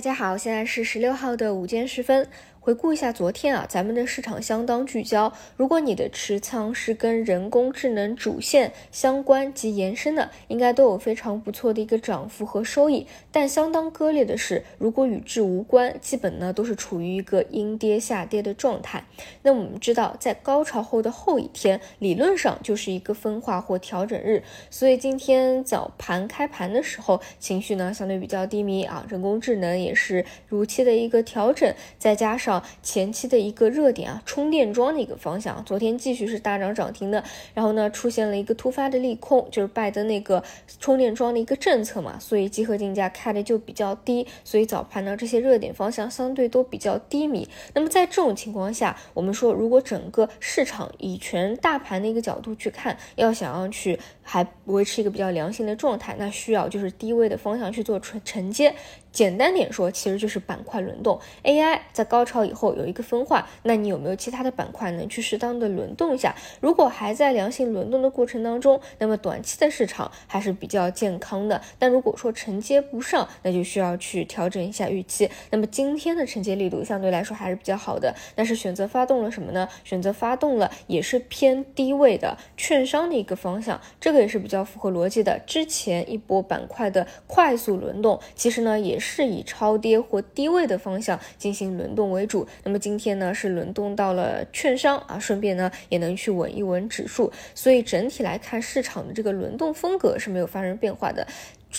大家好，现在是十六号的午间时分。回顾一下昨天啊，咱们的市场相当聚焦。如果你的持仓是跟人工智能主线相关及延伸的，应该都有非常不错的一个涨幅和收益。但相当割裂的是，如果与之无关，基本呢都是处于一个阴跌下跌的状态。那我们知道，在高潮后的后一天，理论上就是一个分化或调整日。所以今天早盘开盘的时候，情绪呢相对比较低迷啊，人工智能也是如期的一个调整，再加上。前期的一个热点啊，充电桩的一个方向，昨天继续是大涨涨停的。然后呢，出现了一个突发的利空，就是拜登那个充电桩的一个政策嘛，所以集合竞价开的就比较低，所以早盘呢这些热点方向相对都比较低迷。那么在这种情况下，我们说如果整个市场以全大盘的一个角度去看，要想要去还维持一个比较良性的状态，那需要就是低位的方向去做承承接。简单点说，其实就是板块轮动。AI 在高潮以后有一个分化，那你有没有其他的板块能去适当的轮动一下？如果还在良性轮动的过程当中，那么短期的市场还是比较健康的。但如果说承接不上，那就需要去调整一下预期。那么今天的承接力度相对来说还是比较好的，但是选择发动了什么呢？选择发动了也是偏低位的券商的一个方向，这个也是比较符合逻辑的。之前一波板块的快速轮动，其实呢也。是以超跌或低位的方向进行轮动为主，那么今天呢是轮动到了券商啊，顺便呢也能去稳一稳指数，所以整体来看市场的这个轮动风格是没有发生变化的。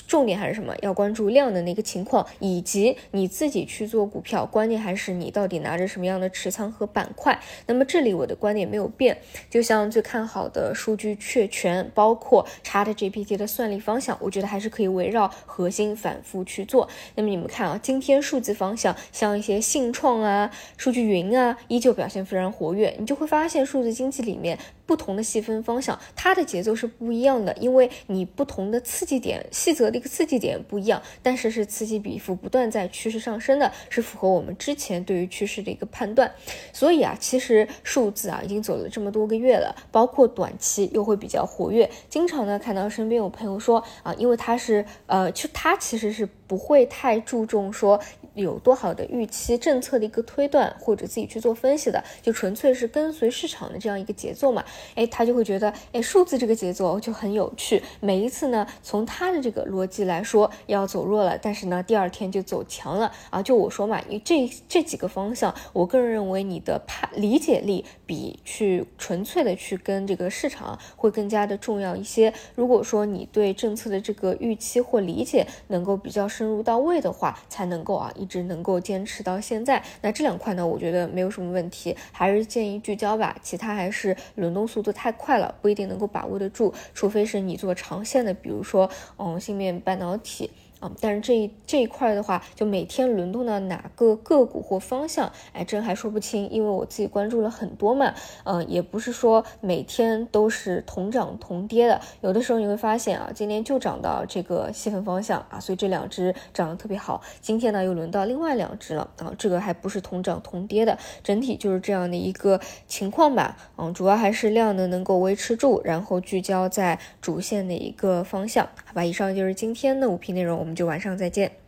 重点还是什么？要关注量的那个情况，以及你自己去做股票，关键还是你到底拿着什么样的持仓和板块。那么这里我的观点没有变，就像最看好的数据确权，包括 ChatGPT 的算力方向，我觉得还是可以围绕核心反复去做。那么你们看啊，今天数字方向像一些信创啊、数据云啊，依旧表现非常活跃。你就会发现数字经济里面不同的细分方向，它的节奏是不一样的，因为你不同的刺激点细。的一个刺激点不一样，但是是此起彼伏，不断在趋势上升的，是符合我们之前对于趋势的一个判断。所以啊，其实数字啊已经走了这么多个月了，包括短期又会比较活跃。经常呢看到身边有朋友说啊，因为他是呃，其实他其实是不会太注重说。有多好的预期政策的一个推断，或者自己去做分析的，就纯粹是跟随市场的这样一个节奏嘛？哎，他就会觉得，哎，数字这个节奏就很有趣。每一次呢，从他的这个逻辑来说，要走弱了，但是呢，第二天就走强了啊。就我说嘛，你这这几个方向，我个人认为你的判理解力比去纯粹的去跟这个市场会更加的重要一些。如果说你对政策的这个预期或理解能够比较深入到位的话，才能够啊。一直能够坚持到现在，那这两块呢，我觉得没有什么问题，还是建议聚焦吧。其他还是轮动速度太快了，不一定能够把握得住，除非是你做长线的，比如说，嗯，芯片半导体。啊，但是这一这一块的话，就每天轮动到哪个个股或方向，哎，真还说不清，因为我自己关注了很多嘛，嗯，也不是说每天都是同涨同跌的，有的时候你会发现啊，今天就涨到这个细分方向啊，所以这两只涨得特别好，今天呢又轮到另外两只了啊，这个还不是同涨同跌的，整体就是这样的一个情况吧，嗯，主要还是量呢能够维持住，然后聚焦在主线的一个方向，好吧，以上就是今天的五评内容，我我们。就晚上再见。